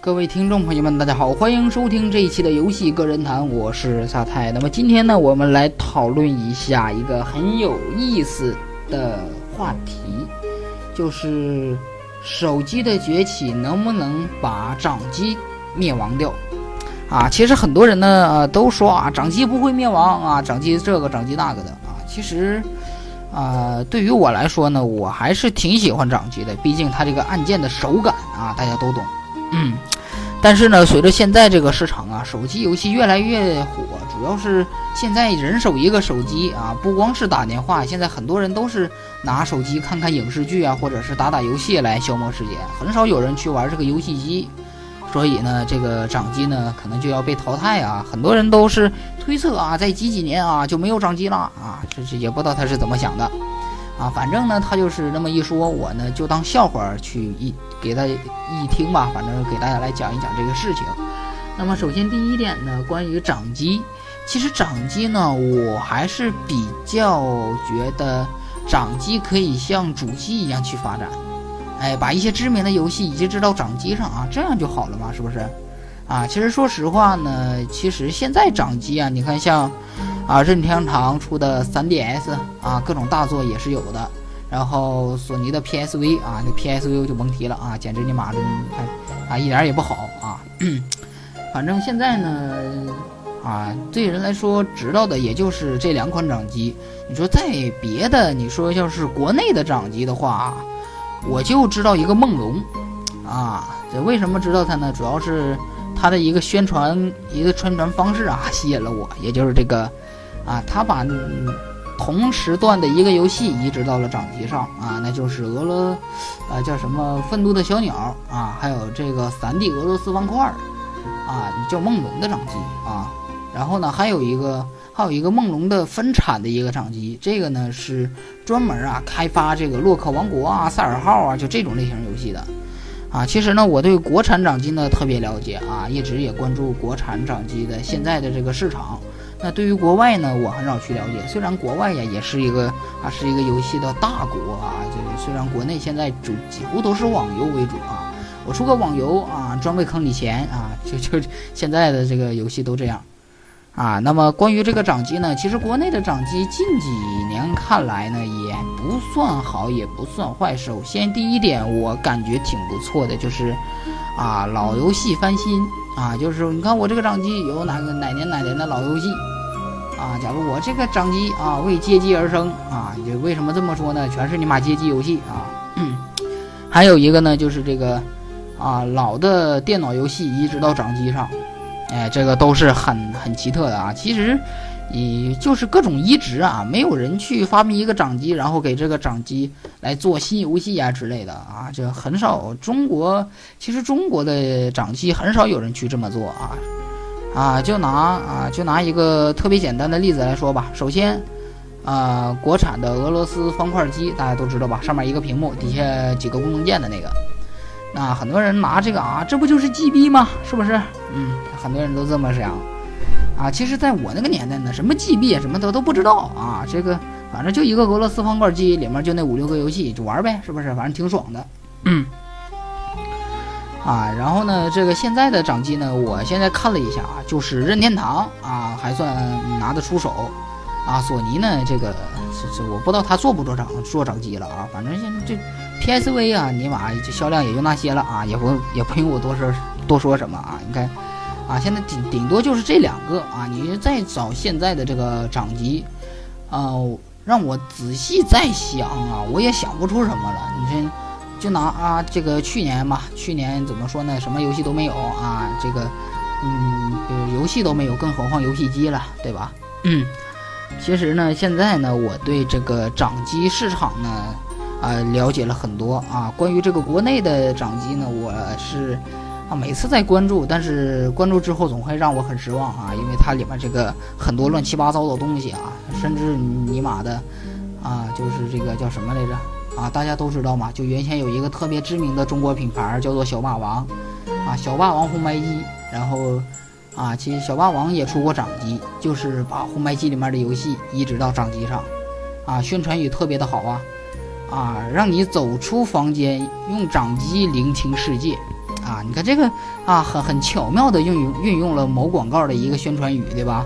各位听众朋友们，大家好，欢迎收听这一期的游戏个人谈，我是萨泰。那么今天呢，我们来讨论一下一个很有意思的话题，就是手机的崛起能不能把掌机灭亡掉？啊，其实很多人呢，都说啊，掌机不会灭亡啊，掌机这个掌机那个的啊。其实，啊，对于我来说呢，我还是挺喜欢掌机的，毕竟它这个按键的手感啊，大家都懂。嗯，但是呢，随着现在这个市场啊，手机游戏越来越火，主要是现在人手一个手机啊，不光是打电话，现在很多人都是拿手机看看影视剧啊，或者是打打游戏来消磨时间，很少有人去玩这个游戏机。所以呢，这个掌机呢，可能就要被淘汰啊。很多人都是推测啊，在几几年啊就没有掌机了啊，这这也不知道他是怎么想的啊。反正呢，他就是那么一说，我呢就当笑话去一。给大家一听吧，反正给大家来讲一讲这个事情。那么首先第一点呢，关于掌机，其实掌机呢，我还是比较觉得掌机可以像主机一样去发展，哎，把一些知名的游戏移植到掌机上啊，这样就好了嘛，是不是？啊，其实说实话呢，其实现在掌机啊，你看像啊任天堂出的 3DS 啊，各种大作也是有的。然后索尼的 PSV 啊，那 PSV 就甭提了啊，简直你妈的，啊，一点也不好啊。反正现在呢，啊，对人来说知道的也就是这两款掌机。你说在别的，你说要是国内的掌机的话，我就知道一个梦龙啊。这为什么知道它呢？主要是它的一个宣传，一个宣传方式啊，吸引了我。也就是这个啊，他把。同时段的一个游戏移植到了掌机上啊，那就是俄罗，啊叫什么愤怒的小鸟啊，还有这个三 D 俄罗斯方块啊，叫梦龙的掌机啊。然后呢，还有一个还有一个梦龙的分产的一个掌机，这个呢是专门啊开发这个洛克王国啊、赛尔号啊，就这种类型游戏的啊。其实呢，我对国产掌机呢特别了解啊，一直也关注国产掌机的现在的这个市场。那对于国外呢，我很少去了解。虽然国外呀也是一个啊，是一个游戏的大国啊，就虽然国内现在主几乎都是网游为主啊。我出个网游啊，专为坑你钱啊，就就现在的这个游戏都这样啊。那么关于这个掌机呢，其实国内的掌机近几年看来呢，也不算好，也不算坏。首先第一点，我感觉挺不错的，就是啊，老游戏翻新。啊，就是你看我这个掌机有哪个哪年哪年的老游戏啊？假如我这个掌机啊为街机而生啊，就为什么这么说呢？全是你妈街机游戏啊！还有一个呢，就是这个啊老的电脑游戏移植到掌机上，哎，这个都是很很奇特的啊。其实。你就是各种移植啊，没有人去发明一个掌机，然后给这个掌机来做新游戏啊之类的啊，这很少。中国其实中国的掌机很少有人去这么做啊，啊，就拿啊就拿一个特别简单的例子来说吧。首先，啊，国产的俄罗斯方块机大家都知道吧，上面一个屏幕，底下几个功能键的那个，那很多人拿这个啊，这不就是 GB 吗？是不是？嗯，很多人都这么想。啊，其实，在我那个年代呢，什么 GB 啊，什么的都不知道啊。这个反正就一个俄罗斯方块机，里面就那五六个游戏，就玩呗，是不是？反正挺爽的。嗯。啊，然后呢，这个现在的掌机呢，我现在看了一下啊，就是任天堂啊，还算拿得出手。啊，索尼呢，这个这这我不知道他做不做掌做掌机了啊。反正现在这 PSV 啊，尼玛这销量也就那些了啊，也不也不用我多说多说什么啊，你看。啊，现在顶顶多就是这两个啊！你再找现在的这个掌机，啊，让我仔细再想啊，我也想不出什么了。你先，就拿啊这个去年吧，去年怎么说呢？什么游戏都没有啊，这个，嗯，游戏都没有，更何况游戏机了，对吧？嗯，其实呢，现在呢，我对这个掌机市场呢，啊，了解了很多啊。关于这个国内的掌机呢，我是。啊，每次在关注，但是关注之后总会让我很失望啊，因为它里面这个很多乱七八糟的东西啊，甚至尼玛的，啊，就是这个叫什么来着？啊，大家都知道嘛，就原先有一个特别知名的中国品牌叫做小霸王，啊，小霸王红白机，然后，啊，其实小霸王也出过掌机，就是把红白机里面的游戏移植到掌机上，啊，宣传语特别的好啊，啊，让你走出房间，用掌机聆听世界。啊！你看这个啊，很很巧妙的运用运用了某广告的一个宣传语，对吧？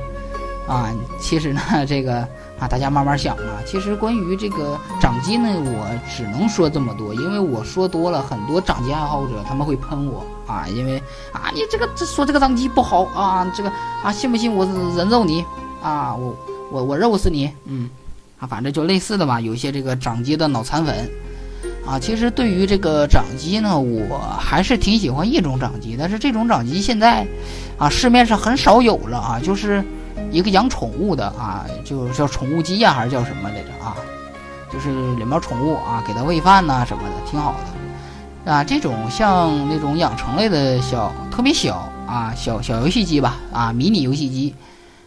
啊，其实呢，这个啊，大家慢慢想啊。其实关于这个掌机呢，我只能说这么多，因为我说多了，很多掌机爱好者他们会喷我啊，因为啊，你这个这说这个掌机不好啊，这个啊，信不信我人肉你啊？我我我肉死你！嗯，啊，反正就类似的吧，有一些这个掌机的脑残粉。啊，其实对于这个掌机呢，我还是挺喜欢一种掌机，但是这种掌机现在，啊，市面上很少有了啊，就是一个养宠物的啊，就叫宠物机呀，还是叫什么来着啊？就是里面宠物啊，给它喂饭呐什么的，挺好的啊。这种像那种养成类的小，特别小啊，小小游戏机吧，啊，迷你游戏机。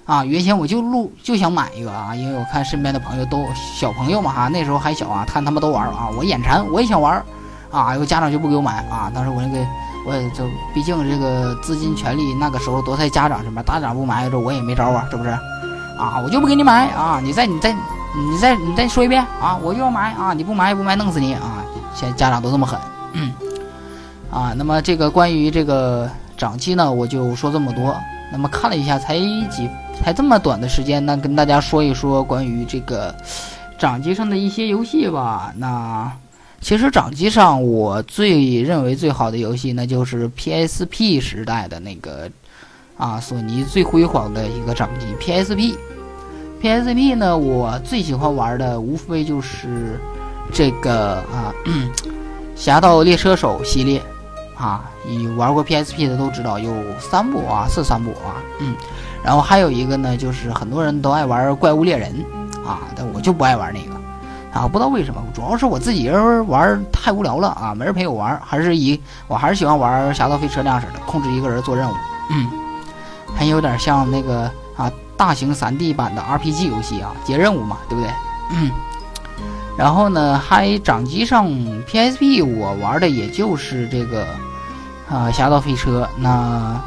啊，原先我就录就想买一个啊，因为我看身边的朋友都小朋友嘛哈，那时候还小啊，看他们都玩啊，我眼馋，我也想玩啊，有家长就不给我买啊。当时我那个，我也就毕竟这个资金权利那个时候都在家长身边，家长不买，这我也没招啊，是不是？啊，我就不给你买啊，你再你再你再你再说一遍啊，我就要买啊，你不买也不买弄死你啊！现在家长都这么狠，嗯啊，那么这个关于这个掌机呢，我就说这么多。那么看了一下，才几。才这么短的时间呢，跟大家说一说关于这个掌机上的一些游戏吧。那其实掌机上我最认为最好的游戏，那就是 PSP 时代的那个啊，索尼最辉煌的一个掌机 PSP。PSP 呢，我最喜欢玩的无非就是这个啊，《侠盗猎车手》系列啊，你玩过 PSP 的都知道，有三部啊，是三部啊，嗯。然后还有一个呢，就是很多人都爱玩怪物猎人，啊，但我就不爱玩那个，啊，不知道为什么，主要是我自己人玩太无聊了啊，没人陪我玩，还是以我还是喜欢玩侠盗飞车那样式的，控制一个人做任务，嗯，还有点像那个啊大型 3D 版的 RPG 游戏啊，接任务嘛，对不对？嗯，然后呢，还掌机上 PSP 我玩的也就是这个啊侠盗飞车那。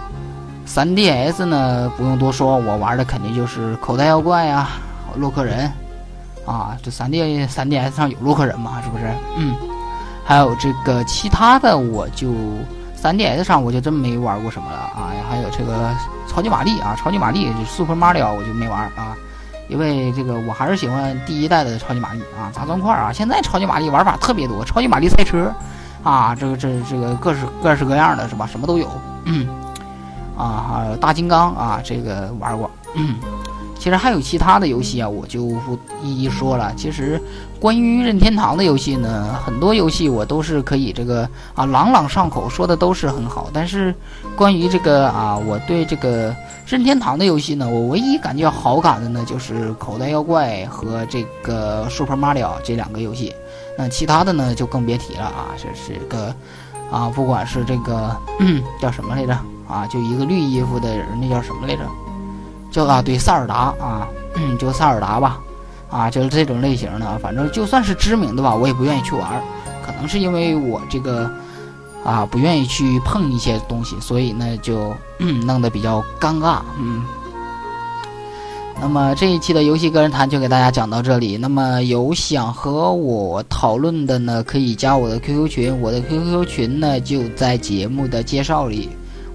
3DS 呢，不用多说，我玩的肯定就是口袋妖怪呀，洛克人，啊，这 3D 3DS 上有洛克人嘛，是不是？嗯，还有这个其他的，我就 3DS 上我就真没玩过什么了啊。还有这个超级玛丽啊，超级玛丽就 Super Mario 我就没玩啊，因为这个我还是喜欢第一代的超级玛丽啊，砸砖块啊。现在超级玛丽玩法特别多，超级玛丽赛车啊，这个这这个各式各式各样的是吧？什么都有，啊，还有大金刚啊，这个玩过。嗯，其实还有其他的游戏啊，我就不一一说了。其实关于任天堂的游戏呢，很多游戏我都是可以这个啊朗朗上口，说的都是很好。但是关于这个啊，我对这个任天堂的游戏呢，我唯一感觉好感的呢，就是口袋妖怪和这个 Super Mario 这两个游戏。那其他的呢，就更别提了啊，这是个啊，不管是这个叫什么来着。啊，就一个绿衣服的人，那叫什么来着？叫啊，对，萨尔达啊，就萨尔达吧。啊，就是这种类型的，反正就算是知名的吧，我也不愿意去玩。可能是因为我这个啊，不愿意去碰一些东西，所以呢，就弄得比较尴尬。嗯。那么这一期的游戏个人谈就给大家讲到这里。那么有想和我讨论的呢，可以加我的 QQ 群，我的 QQ 群呢就在节目的介绍里。